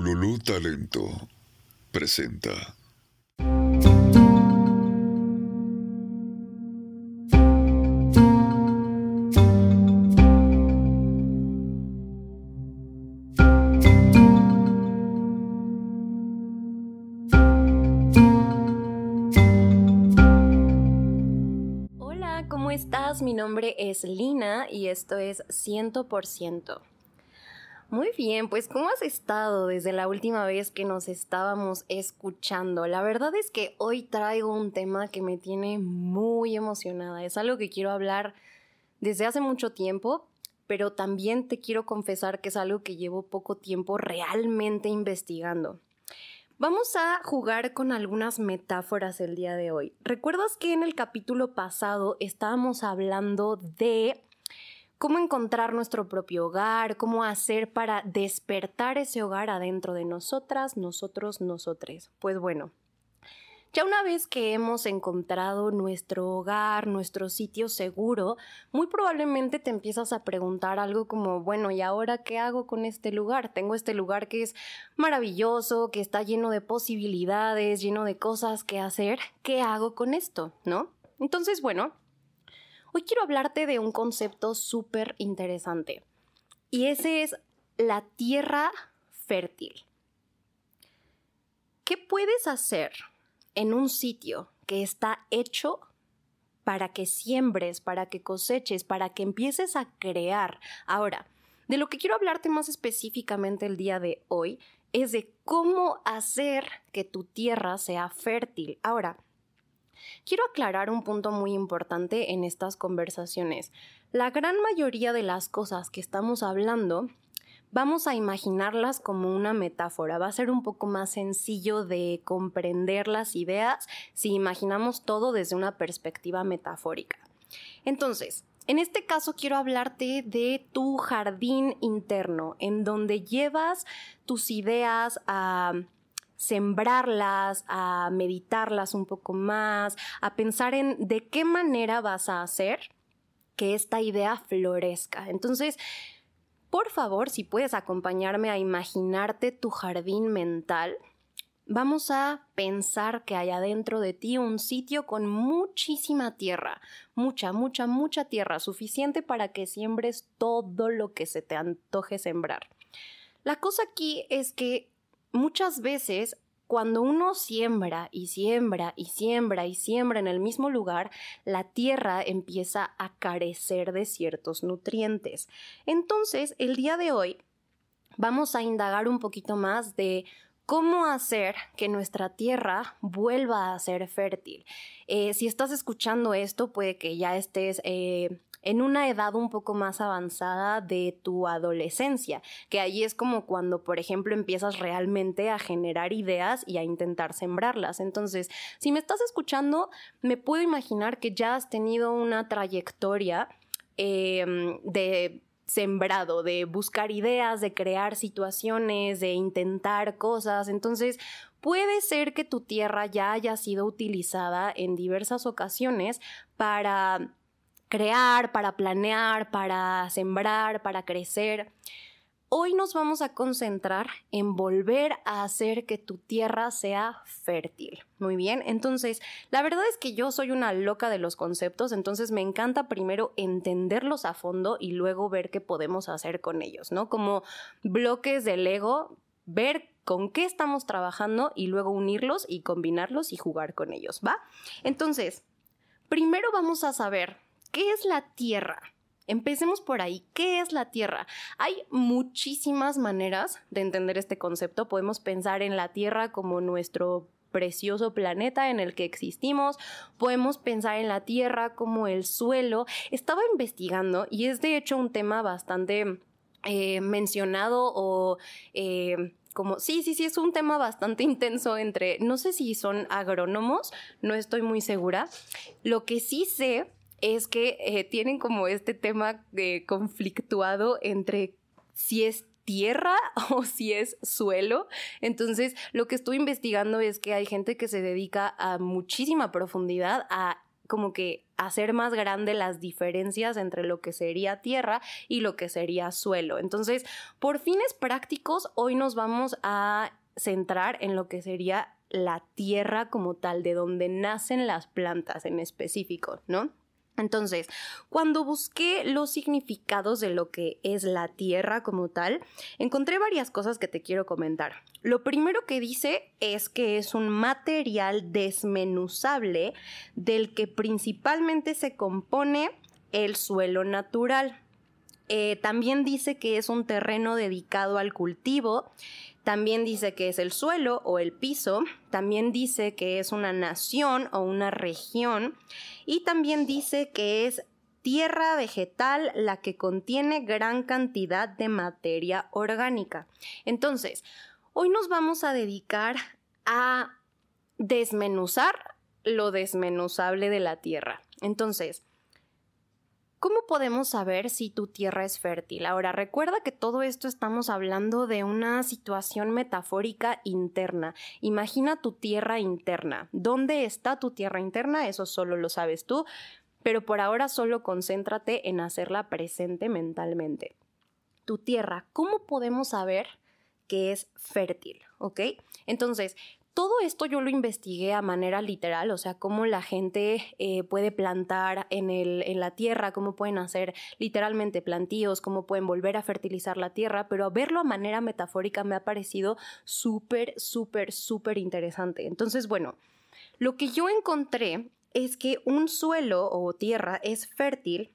Ululú Talento presenta. Hola, ¿cómo estás? Mi nombre es Lina y esto es 100%. Muy bien, pues ¿cómo has estado desde la última vez que nos estábamos escuchando? La verdad es que hoy traigo un tema que me tiene muy emocionada. Es algo que quiero hablar desde hace mucho tiempo, pero también te quiero confesar que es algo que llevo poco tiempo realmente investigando. Vamos a jugar con algunas metáforas el día de hoy. ¿Recuerdas que en el capítulo pasado estábamos hablando de cómo encontrar nuestro propio hogar, cómo hacer para despertar ese hogar adentro de nosotras, nosotros, nosotres? Pues bueno, ya una vez que hemos encontrado nuestro hogar, nuestro sitio seguro, muy probablemente te empiezas a preguntar algo como, bueno, ¿y ahora qué hago con este lugar? Tengo este lugar que es maravilloso, que está lleno de posibilidades, lleno de cosas que hacer. ¿Qué hago con esto? ¿No? Entonces, bueno, hoy quiero hablarte de un concepto súper interesante. Y ese es la tierra fértil. ¿Qué puedes hacer en un sitio que está hecho para que siembres, para que coseches, para que empieces a crear. Ahora, de lo que quiero hablarte más específicamente el día de hoy es de cómo hacer que tu tierra sea fértil. Ahora, quiero aclarar un punto muy importante en estas conversaciones. La gran mayoría de las cosas que estamos hablando vamos a imaginarlas como una metáfora. Va a ser un poco más sencillo de comprender las ideas si imaginamos todo desde una perspectiva metafórica. Entonces, en este caso quiero hablarte de tu jardín interno, en donde llevas tus ideas a sembrarlas, a meditarlas un poco más, a pensar en de qué manera vas a hacer que esta idea florezca. Entonces, por favor, si puedes acompañarme a imaginarte tu jardín mental, vamos a pensar que hay adentro de ti un sitio con muchísima tierra, mucha, mucha, mucha tierra, suficiente para que siembres todo lo que se te antoje sembrar. La cosa aquí es que muchas veces cuando uno siembra y siembra y siembra y siembra en el mismo lugar, la tierra empieza a carecer de ciertos nutrientes. Entonces, el día de hoy vamos a indagar un poquito más de cómo hacer que nuestra tierra vuelva a ser fértil. Eh, si estás escuchando esto, puede que ya estés eh, en una edad un poco más avanzada de tu adolescencia, que ahí es como cuando, por ejemplo, empiezas realmente a generar ideas y a intentar sembrarlas. Entonces, si me estás escuchando, me puedo imaginar que ya has tenido una trayectoria em, de sembrado, de buscar ideas, de crear situaciones, de intentar cosas. Entonces, puede ser que tu tierra ya haya sido utilizada en diversas ocasiones para crear, para planear, para sembrar, para crecer. Hoy nos vamos a concentrar en volver a hacer que tu tierra sea fértil. Muy bien, entonces, la verdad es que yo soy una loca de los conceptos, entonces me encanta primero entenderlos a fondo y luego ver qué podemos hacer con ellos, ¿no? Como bloques de Lego, ver con qué estamos trabajando y luego unirlos y combinarlos y jugar con ellos, ¿va? Entonces, primero vamos a saber ¿Qué es la Tierra? Empecemos por ahí. ¿Qué es la Tierra? Hay muchísimas maneras de entender este concepto. Podemos pensar en la Tierra como nuestro precioso planeta en el que existimos. Podemos pensar en la Tierra como el suelo. Estaba investigando y es de hecho un tema bastante eh, mencionado o... Eh, como, sí, sí, sí, es un tema bastante intenso entre, no sé si son agrónomos, no estoy muy segura. Lo que sí sé es que eh, tienen como este tema conflictuado entre si es tierra o si es suelo. Entonces, lo que estoy investigando es que hay gente que se dedica a muchísima profundidad a como que hacer más grande las diferencias entre lo que sería tierra y lo que sería suelo. Entonces, por fines prácticos, hoy nos vamos a centrar en lo que sería la tierra como tal, de donde nacen las plantas en específico, ¿no? Entonces, cuando busqué los significados de lo que es la Tierra como tal, encontré varias cosas que te quiero comentar. Lo primero que dice es que es un material desmenuzable del que principalmente se compone el suelo natural. Eh, también dice que es un terreno dedicado al cultivo también dice que es el suelo o el piso, también dice que es una nación o una región y también dice que es tierra vegetal la que contiene gran cantidad de materia orgánica. Entonces, hoy nos vamos a dedicar a desmenuzar lo desmenuzable de la tierra. Entonces, ¿Cómo podemos saber si tu tierra es fértil? Ahora, recuerda que todo esto estamos hablando de una situación metafórica interna. Imagina tu tierra interna. ¿Dónde está tu tierra interna? Eso solo lo sabes tú, pero por ahora solo concéntrate en hacerla presente mentalmente. Tu tierra, ¿cómo podemos saber que es fértil? ¿Ok? Entonces, todo esto yo lo investigué a manera literal, o sea, cómo la gente eh, puede plantar en, el, en la tierra, cómo pueden hacer literalmente plantíos, cómo pueden volver a fertilizar la tierra, pero verlo a manera metafórica me ha parecido súper, súper, súper interesante. Entonces, bueno, lo que yo encontré es que un suelo o tierra es fértil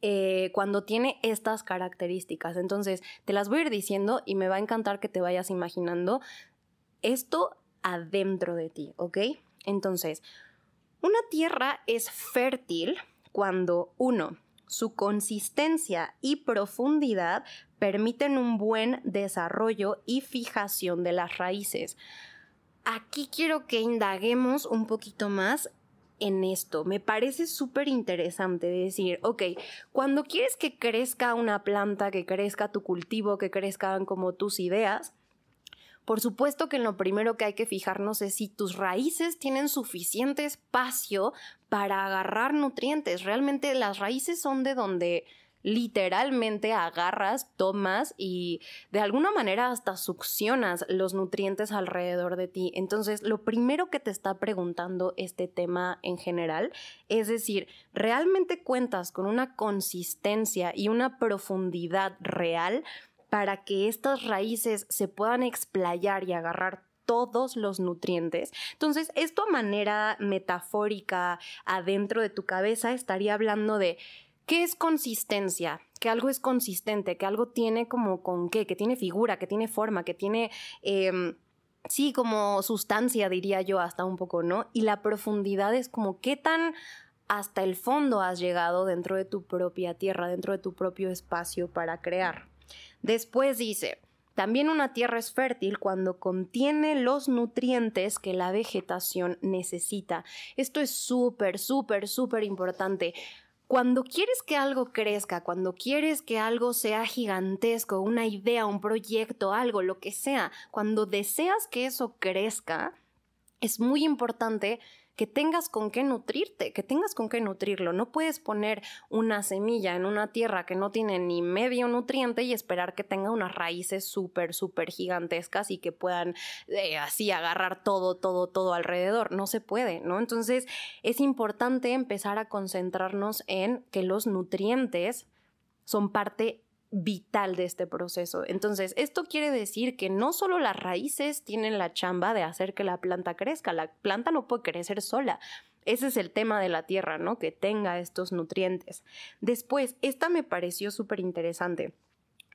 eh, cuando tiene estas características. Entonces, te las voy a ir diciendo y me va a encantar que te vayas imaginando. Esto adentro de ti, ¿ok? Entonces, una tierra es fértil cuando, uno, su consistencia y profundidad permiten un buen desarrollo y fijación de las raíces. Aquí quiero que indaguemos un poquito más en esto. Me parece súper interesante decir, ok, cuando quieres que crezca una planta, que crezca tu cultivo, que crezcan como tus ideas, por supuesto que lo primero que hay que fijarnos es si tus raíces tienen suficiente espacio para agarrar nutrientes. Realmente las raíces son de donde literalmente agarras, tomas y de alguna manera hasta succionas los nutrientes alrededor de ti. Entonces, lo primero que te está preguntando este tema en general es decir, ¿realmente cuentas con una consistencia y una profundidad real para que estas raíces se puedan explayar y agarrar todos los nutrientes. Entonces, esto a manera metafórica adentro de tu cabeza estaría hablando de qué es consistencia, que algo es consistente, que algo tiene como con qué, que tiene figura, que tiene forma, que tiene... Em, sí, como sustancia, diría yo, hasta un poco, ¿no? Y la profundidad es como qué tan hasta el fondo has llegado dentro de tu propia tierra, dentro de tu propio espacio para crear. Después dice, también una tierra es fértil cuando contiene los nutrientes que la vegetación necesita. Esto es súper, súper, súper importante. Cuando quieres que algo crezca, cuando quieres que algo sea gigantesco, una idea, un proyecto, algo, lo que sea, cuando deseas que eso crezca, es muy importante que tengas con qué nutrirte, que tengas con qué nutrirlo. No puedes poner una semilla en una tierra que no tiene ni medio nutriente y esperar que tenga unas raíces súper, súper gigantescas y que puedan eh, así agarrar todo, todo, todo alrededor. No se puede, ¿no? Entonces es importante empezar a concentrarnos en que los nutrientes son parte vital de este proceso. Entonces, esto quiere decir que no solo las raíces tienen la chamba de hacer que la planta crezca, la planta no puede crecer sola. Ese es el tema de la tierra, ¿no? Que tenga estos nutrientes. Después, esta me pareció súper interesante.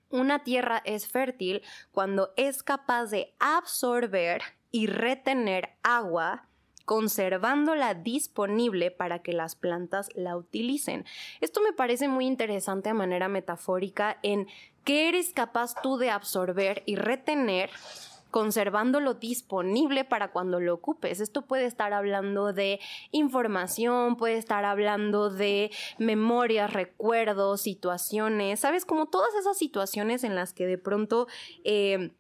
Una tierra es fértil cuando es capaz de absorber y retener agua conservándola disponible para que las plantas la utilicen. Esto me parece muy interesante a manera metafórica en qué eres capaz tú de absorber y retener conservándolo disponible para cuando lo ocupes. Esto puede estar hablando de información, puede estar hablando de memorias, recuerdos, situaciones, ¿sabes? Como todas esas situaciones en las que de pronto... Eh,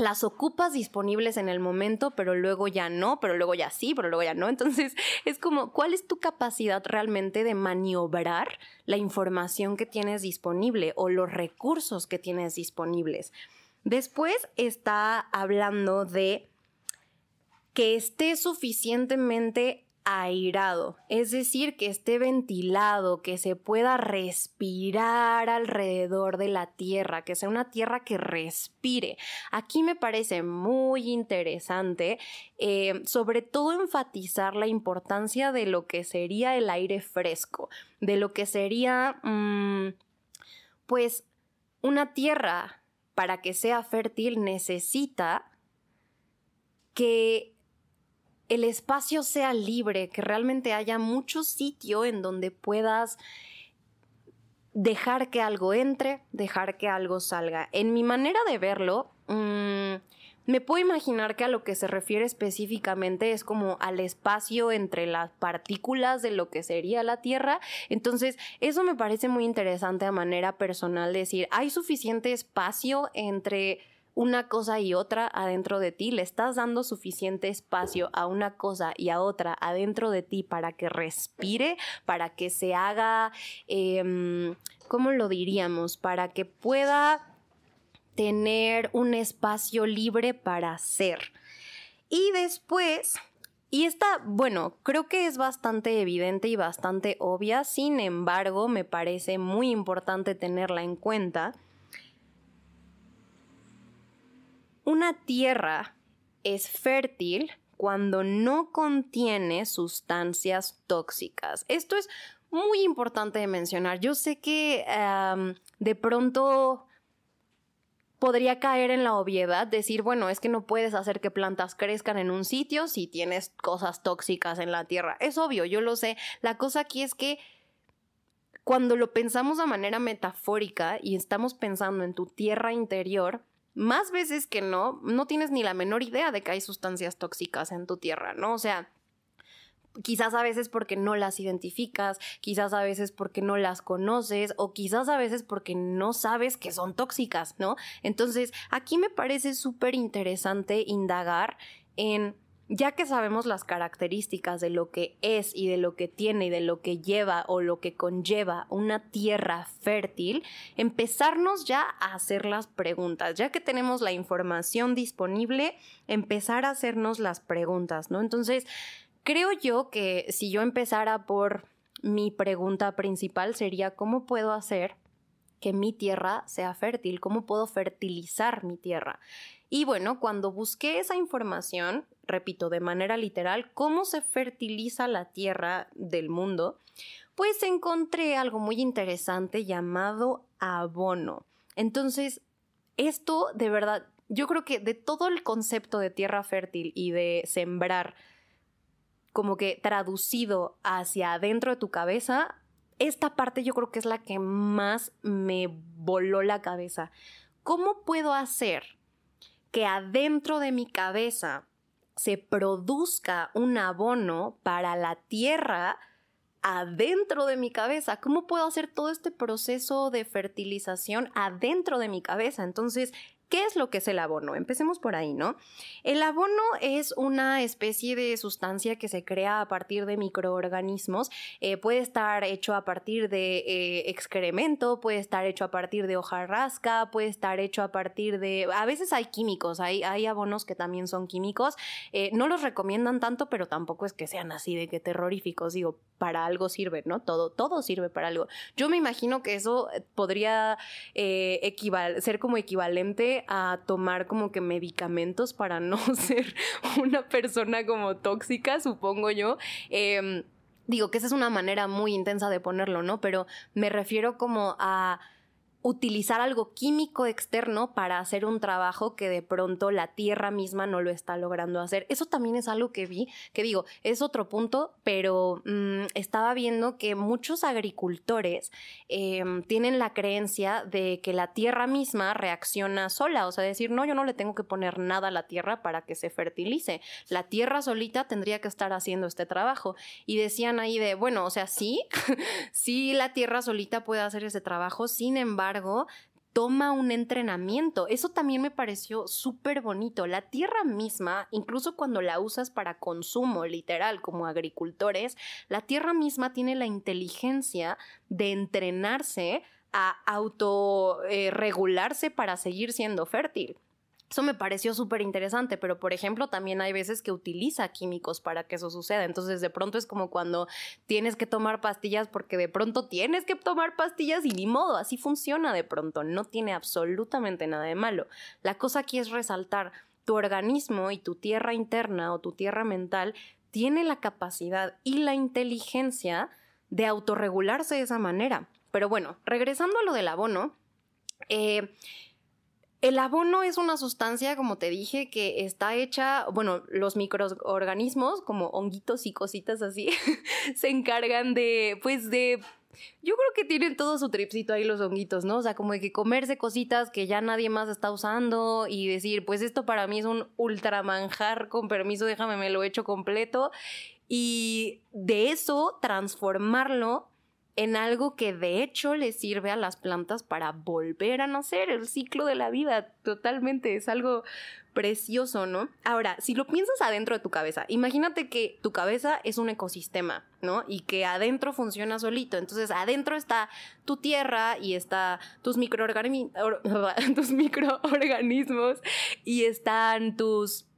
las ocupas disponibles en el momento, pero luego ya no, pero luego ya sí, pero luego ya no. Entonces, es como, ¿cuál es tu capacidad realmente de maniobrar la información que tienes disponible o los recursos que tienes disponibles? Después está hablando de que esté suficientemente airado, es decir, que esté ventilado, que se pueda respirar alrededor de la tierra, que sea una tierra que respire. Aquí me parece muy interesante, eh, sobre todo enfatizar la importancia de lo que sería el aire fresco, de lo que sería, mm, pues, una tierra para que sea fértil necesita que el espacio sea libre, que realmente haya mucho sitio en donde puedas dejar que algo entre, dejar que algo salga. En mi manera de verlo, mm, me puedo imaginar que a lo que se refiere específicamente es como al espacio entre las partículas de lo que sería la Tierra. Entonces, eso me parece muy interesante a manera personal decir, hay suficiente espacio entre una cosa y otra adentro de ti, le estás dando suficiente espacio a una cosa y a otra adentro de ti para que respire, para que se haga, em, ¿cómo lo diríamos? Para que pueda tener un espacio libre para ser. Y después, y esta, bueno, creo que es bastante evidente y bastante obvia, sin embargo, me parece muy importante tenerla en cuenta Una tierra es fértil cuando no contiene sustancias tóxicas. Esto es muy importante de mencionar. Yo sé que de pronto podría caer en la obviedad decir, bueno, es que no puedes hacer que plantas crezcan en un sitio si tienes cosas tóxicas en la tierra. Es obvio, yo lo sé. La cosa aquí es que cuando lo pensamos de manera metafórica y estamos pensando en tu tierra interior, más veces que no, no tienes ni la menor idea de que hay sustancias tóxicas en tu tierra, ¿no? O sea, quizás a veces porque no las identificas, quizás a veces porque no las conoces o quizás a veces porque no sabes que son tóxicas, ¿no? Entonces, aquí me parece súper interesante indagar en ya que sabemos las características de lo que es y de lo que tiene y de lo que lleva o lo que conlleva una tierra fértil, empezarnos ya a hacer las preguntas. Ya que tenemos la información disponible, empezar a hacernos las preguntas, ¿no? Entonces, creo yo que si yo empezara por mi pregunta principal sería ¿cómo puedo hacer que mi tierra sea fértil? ¿Cómo puedo fertilizar mi tierra? Y bueno, cuando busqué esa información, repito, de manera literal, cómo se fertiliza la tierra del mundo, pues encontré algo muy interesante llamado abono. Entonces, esto de verdad, yo creo que de todo el concepto de tierra fértil y de sembrar, como que traducido hacia adentro de tu cabeza, esta parte yo creo que es la que más me voló la cabeza. ¿Cómo puedo hacer que adentro de mi cabeza se produzca un abono para la tierra adentro de mi cabeza. ¿Cómo puedo hacer todo este proceso de fertilización adentro de mi cabeza? Entonces, ¿Qué es lo que es el abono? Empecemos por ahí, ¿no? El abono es una especie de sustancia que se crea a partir de microorganismos. Eh, puede estar hecho a partir de eh, excremento, puede estar hecho a partir de hojarasca, puede estar hecho a partir de... A veces hay químicos, hay, hay abonos que también son químicos. Eh, no los recomiendan tanto, pero tampoco es que sean así de que terroríficos. Digo, para algo sirve, ¿no? Todo, todo sirve para algo. Yo me imagino que eso podría ser como equivalente a tomar como que medicamentos para no ser una persona como tóxica, supongo yo. Em, digo que esa es una manera muy intensa de ponerlo, ¿no? Pero me refiero como a utilizar algo químico externo para hacer un trabajo que de pronto la tierra misma no lo está logrando hacer. Eso también es algo que vi, que digo, es otro punto, pero mm, estaba viendo que muchos agricultores em, tienen la creencia de que la tierra misma reacciona sola, o sea, decir, no, yo no le tengo que poner nada a la tierra para que se fertilice. La tierra solita tendría que estar haciendo este trabajo. Y decían ahí de, bueno, o sea, sí, sí la tierra solita puede hacer ese trabajo, sin embargo, toma un entrenamiento. Eso también me pareció súper bonito. La tierra misma, incluso cuando la usas para consumo literal como agricultores, la tierra misma tiene la inteligencia de entrenarse a autorregularse para seguir siendo fértil. Eso me pareció súper interesante, pero por ejemplo también hay veces que utiliza químicos para que eso suceda. Entonces de pronto es como cuando tienes que tomar pastillas porque de pronto tienes que tomar pastillas y ni modo, así funciona de pronto. No tiene absolutamente nada de malo. La cosa aquí es resaltar tu organismo y tu tierra interna o tu tierra mental tiene la capacidad y la inteligencia de autorregularse de esa manera. Pero bueno, regresando a lo del abono, eh, el abono es una sustancia, como te dije, que está hecha, bueno, los microorganismos, como honguitos y cositas así, se encargan de, pues de yo creo que tienen todo su tripsito ahí los honguitos, ¿no? O sea, como de que comerse cositas que ya nadie más está usando y decir, pues esto para mí es un ultra manjar, con permiso, déjame, me lo hecho completo. Y de eso transformarlo en algo que de hecho le sirve a las plantas para volver a nacer, el ciclo de la vida, totalmente, es algo precioso, ¿no? Ahora, si lo piensas adentro de tu cabeza, imagínate que tu cabeza es un ecosistema, ¿no? Y que adentro funciona solito, entonces adentro está tu tierra y está tus, tus microorganismos y están tus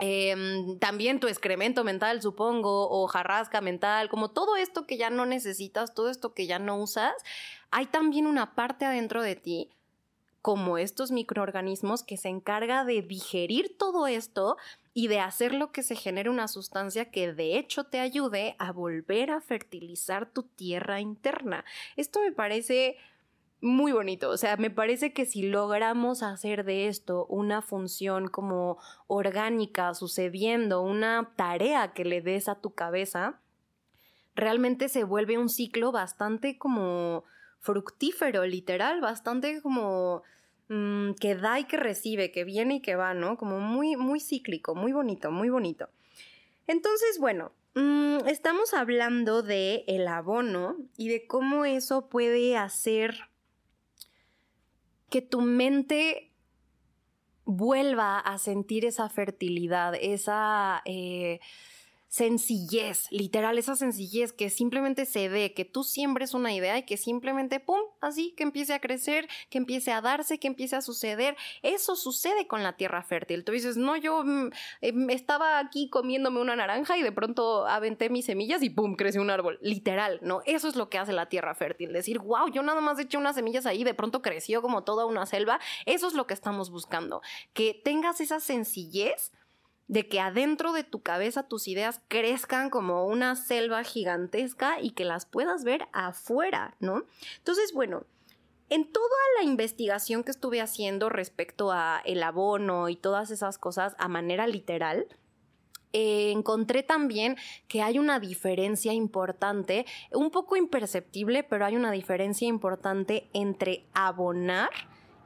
Em, también tu excremento mental, supongo, o jarrasca mental, como todo esto que ya no necesitas, todo esto que ya no usas, hay también una parte adentro de ti, como estos microorganismos, que se encarga de digerir todo esto y de hacer lo que se genere una sustancia que de hecho te ayude a volver a fertilizar tu tierra interna. Esto me parece muy bonito. O sea, me parece que si logramos hacer de esto una función como orgánica, sucediendo, una tarea que le des a tu cabeza, realmente se vuelve un ciclo bastante como fructífero, literal, bastante como mm, que da y que recibe, que viene y que va, ¿no? Como muy, muy cíclico, muy bonito, muy bonito. Entonces, bueno, mm, estamos hablando de el abono y de cómo eso puede hacer que tu mente vuelva a sentir esa fertilidad, esa... Eh, sencillez, literal, esa sencillez que simplemente se ve, que tú siembres una idea y que simplemente, ¡pum!, así, que empiece a crecer, que empiece a darse, que empiece a suceder. Eso sucede con la tierra fértil. Tú dices, no, yo mm, em, estaba aquí comiéndome una naranja y de pronto aventé mis semillas y ¡pum!, creció un árbol. Literal, ¿no? Eso es lo que hace la tierra fértil. Decir, wow, yo nada más eché unas semillas ahí, de pronto creció como toda una selva. Eso es lo que estamos buscando. Que tengas esa sencillez de que adentro de tu cabeza tus ideas crezcan como una selva gigantesca y que las puedas ver afuera, ¿no? Entonces, bueno, en toda la investigación que estuve haciendo respecto a el abono y todas esas cosas a manera literal, eh, encontré también que hay una diferencia importante, un poco imperceptible, pero hay una diferencia importante entre abonar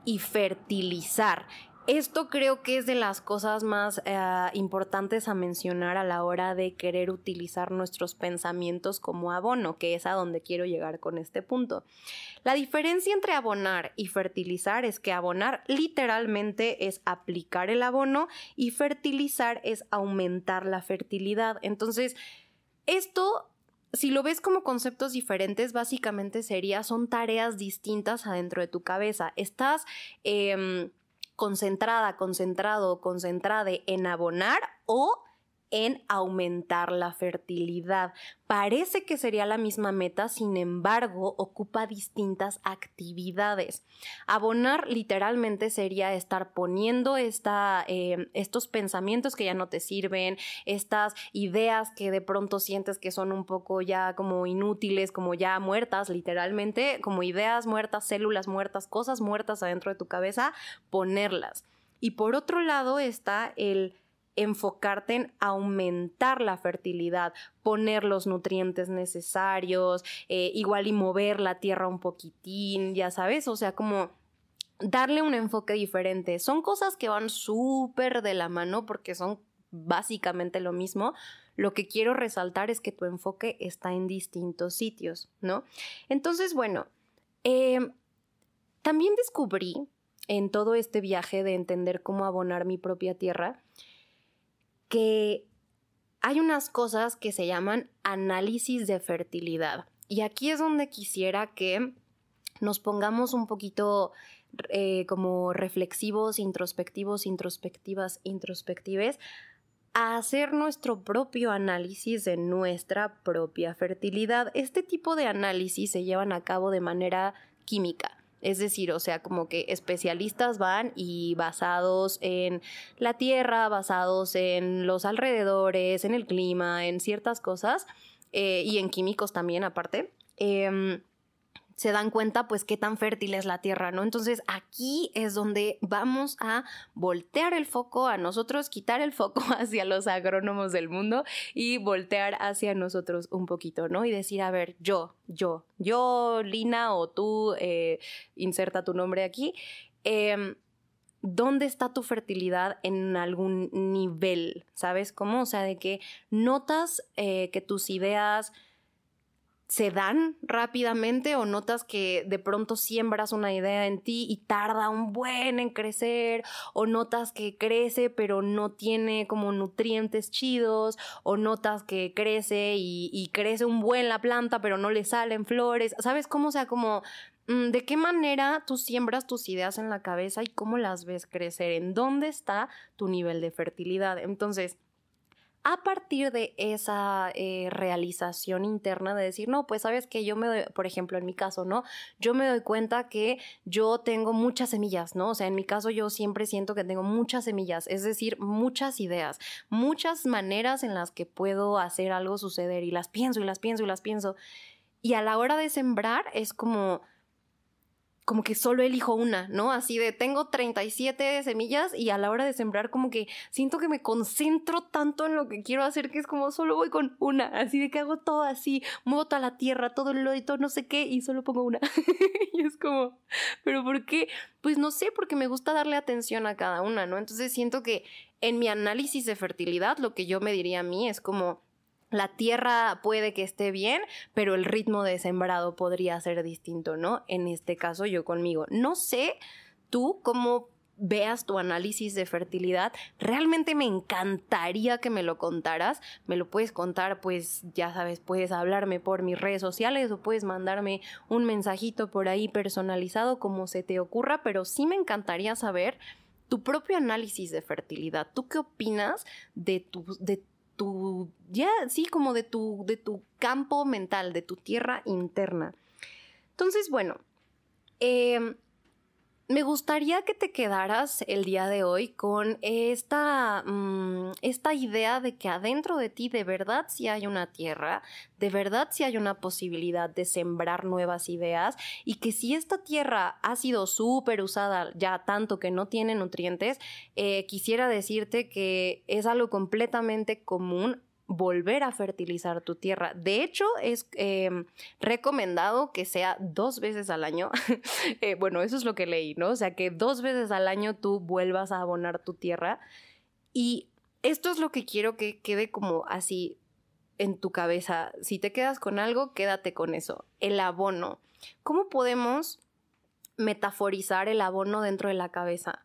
y fertilizar. Esto creo que es de las cosas más eh, importantes a mencionar a la hora de querer utilizar nuestros pensamientos como abono, que es a donde quiero llegar con este punto. La diferencia entre abonar y fertilizar es que abonar literalmente es aplicar el abono y fertilizar es aumentar la fertilidad. Entonces, esto si lo ves como conceptos diferentes, básicamente sería, son tareas distintas adentro de tu cabeza. Estás em, concentrada, concentrado, concentrade en abonar o en aumentar la fertilidad. Parece que sería la misma meta, sin embargo, ocupa distintas actividades. Abonar literalmente sería estar poniendo esta, eh, estos pensamientos que ya no te sirven, estas ideas que de pronto sientes que son un poco ya como inútiles, como ya muertas, literalmente, como ideas muertas, células muertas, cosas muertas adentro de tu cabeza, ponerlas. Y por otro lado está el enfocarte en aumentar la fertilidad, poner los nutrientes necesarios, eh, igual y mover la tierra un poquitín, ya sabes, o sea, como darle un enfoque diferente. Son cosas que van súper de la mano porque son básicamente lo mismo. Lo que quiero resaltar es que tu enfoque está en distintos sitios, ¿no? Entonces, bueno, eh, también descubrí en todo este viaje de entender cómo abonar mi propia tierra que hay unas cosas que se llaman análisis de fertilidad. Y aquí es donde quisiera que nos pongamos un poquito eh, como reflexivos, introspectivos, introspectivas, introspectives, a hacer nuestro propio análisis de nuestra propia fertilidad. Este tipo de análisis se llevan a cabo de manera química. Es decir, o sea, como que especialistas van y basados en la tierra, basados en los alrededores, en el clima, en ciertas cosas, eh, y en químicos también aparte. Em, se dan cuenta pues qué tan fértil es la tierra, ¿no? Entonces aquí es donde vamos a voltear el foco a nosotros, quitar el foco hacia los agrónomos del mundo y voltear hacia nosotros un poquito, ¿no? Y decir, a ver, yo, yo, yo, Lina o tú, eh, inserta tu nombre aquí, em, ¿dónde está tu fertilidad en algún nivel? ¿Sabes cómo? O sea, de que notas eh, que tus ideas se dan rápidamente o notas que de pronto siembras una idea en ti y tarda un buen en crecer o notas que crece pero no tiene como nutrientes chidos o notas que crece y, crece un buen la planta pero no le salen flores, ¿sabes cómo? O sea, como mm, de qué manera tú siembras tus ideas en la cabeza y cómo las ves crecer, en dónde está tu nivel de fertilidad. Entonces, a partir de esa eh, realización interna de decir, no, pues sabes que yo me doy, por ejemplo, en mi caso, ¿no? Yo me doy cuenta que yo tengo muchas semillas, ¿no? O sea, en mi caso yo siempre siento que tengo muchas semillas, es decir, muchas ideas, muchas maneras en las que puedo hacer algo suceder y las pienso y las pienso y las pienso. Y a la hora de sembrar es como como que solo elijo una, ¿no? Así de tengo 37 semillas y a la hora de sembrar como que siento que me concentro tanto en lo que quiero hacer que es como solo voy con una, así de que hago todo así, muevo toda la tierra, todo el lodito, no sé qué y solo pongo una. y es como, ¿pero por qué? Pues no sé, porque me gusta darle atención a cada una, ¿no? Entonces siento que en mi análisis de fertilidad lo que yo me diría a mí es como la tierra puede que esté bien, pero el ritmo de sembrado podría ser distinto, ¿no? En este caso yo conmigo. No sé tú cómo veas tu análisis de fertilidad. Realmente me encantaría que me lo contaras. Me lo puedes contar, pues ya sabes, puedes hablarme por mis redes sociales o puedes mandarme un mensajito por ahí personalizado como se te ocurra, pero sí me encantaría saber tu propio análisis de fertilidad. ¿Tú qué opinas de tu, de tu, ya, sí, como de tu, de tu campo mental, de tu tierra interna. Entonces, bueno, eh, me gustaría que te quedaras el día de hoy con esta, mm, esta idea de que adentro de ti de verdad sí hay una tierra, de verdad sí hay una posibilidad de sembrar nuevas ideas y que si esta tierra ha sido súper usada ya tanto que no tiene nutrientes, eh, quisiera decirte que es algo completamente común volver a fertilizar tu tierra. De hecho, es em, recomendado que sea dos veces al año. Eh, bueno, eso es lo que leí, ¿no? O sea, que dos veces al año tú vuelvas a abonar tu tierra. Y esto es lo que quiero que quede como así en tu cabeza. Si te quedas con algo, quédate con eso. El abono. ¿Cómo podemos metaforizar el abono dentro de la cabeza?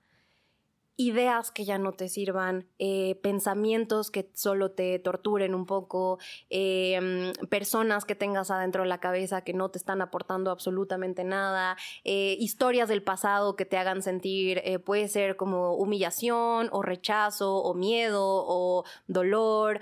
Ideas que ya no te sirvan, eh, pensamientos que solo te torturen un poco, em, personas que tengas adentro de la cabeza que no te están aportando absolutamente nada, eh, historias del pasado que te hagan sentir, eh, puede ser como humillación o rechazo o miedo o dolor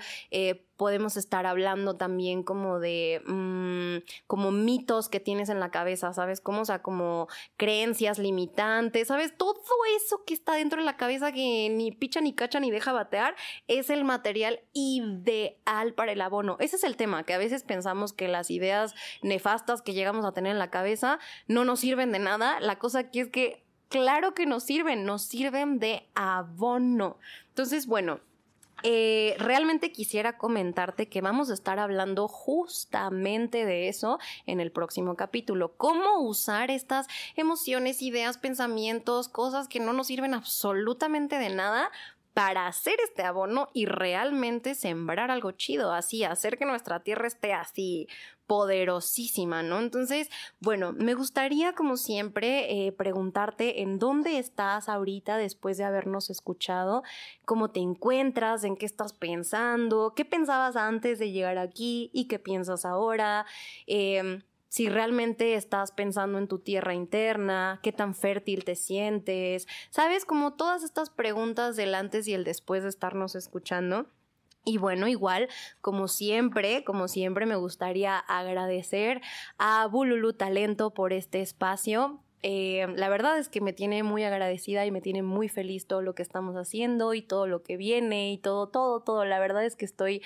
podemos estar hablando también como de mm, como mitos que tienes en la cabeza, ¿sabes? Como, o sea, como creencias limitantes, ¿sabes? Todo eso que está dentro de la cabeza que ni picha ni cacha ni deja batear es el material ideal para el abono. Ese es el tema, que a veces pensamos que las ideas nefastas que llegamos a tener en la cabeza no nos sirven de nada. La cosa aquí es que claro que nos sirven, nos sirven de abono. Entonces, bueno, eh, realmente quisiera comentarte que vamos a estar hablando justamente de eso en el próximo capítulo. Cómo usar estas emociones, ideas, pensamientos, cosas que no nos sirven absolutamente de nada para hacer este abono y realmente sembrar algo chido, así, hacer que nuestra tierra esté así poderosísima, ¿no? Entonces, bueno, me gustaría como siempre eh, preguntarte en dónde estás ahorita después de habernos escuchado, cómo te encuentras, en qué estás pensando, qué pensabas antes de llegar aquí y qué piensas ahora. Eh, si realmente estás pensando en tu tierra interna, qué tan fértil te sientes, sabes, como todas estas preguntas del antes y el después de estarnos escuchando. Y bueno, igual, como siempre, como siempre, me gustaría agradecer a Bululu Talento por este espacio. Eh, la verdad es que me tiene muy agradecida y me tiene muy feliz todo lo que estamos haciendo y todo lo que viene y todo, todo, todo. La verdad es que estoy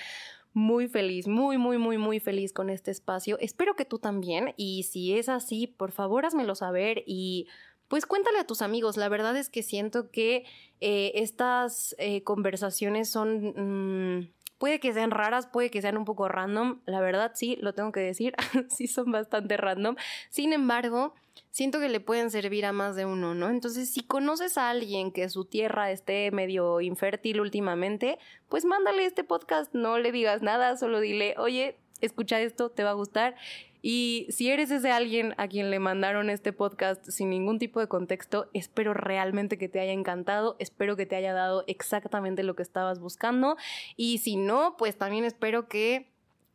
muy feliz, muy, muy, muy, muy feliz con este espacio. Espero que tú también. Y si es así, por favor, házmelo saber y pues cuéntale a tus amigos. La verdad es que siento que eh, estas eh, conversaciones son... Mm, puede que sean raras, puede que sean un poco random. La verdad, sí, lo tengo que decir. sí son bastante random. Sin embargo, siento que le pueden servir a más de uno, ¿no? Entonces, si conoces a alguien que su tierra esté medio infértil últimamente, pues mándale este podcast, no le digas nada, solo dile, oye, escucha esto, te va a gustar. Y si eres ese alguien a quien le mandaron este podcast sin ningún tipo de contexto, espero realmente que te haya encantado, espero que te haya dado exactamente lo que estabas buscando. Y si no, pues también espero que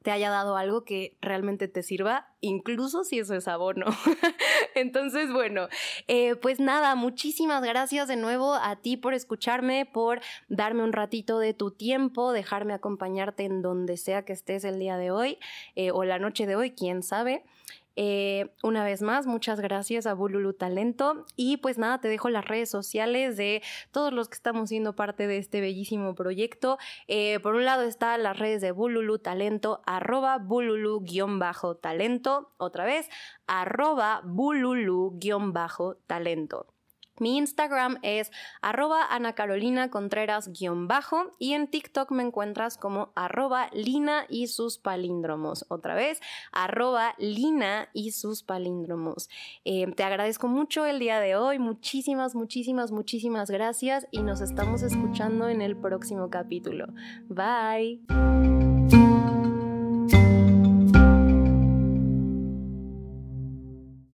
te haya dado algo que realmente te sirva, incluso si eso es abono. Entonces, bueno, eh, pues nada, muchísimas gracias de nuevo a ti por escucharme, por darme un ratito de tu tiempo, dejarme acompañarte en donde sea que estés el día de hoy eh, o la noche de hoy, quién sabe. Eh, una vez más, muchas gracias a Bululu Talento. Y pues nada, te dejo las redes sociales de todos los que estamos siendo parte de este bellísimo proyecto. Eh, por un lado está las redes de Bululu Talento, arroba Bululu-talento. Otra vez, arroba Bululu-talento. Mi Instagram es arroba Ana Carolina Contreras bajo y en TikTok me encuentras como arroba Lina y sus palíndromos. Otra vez, arroba Lina y sus palíndromos. Eh, te agradezco mucho el día de hoy. Muchísimas, muchísimas, muchísimas gracias y nos estamos escuchando en el próximo capítulo. Bye.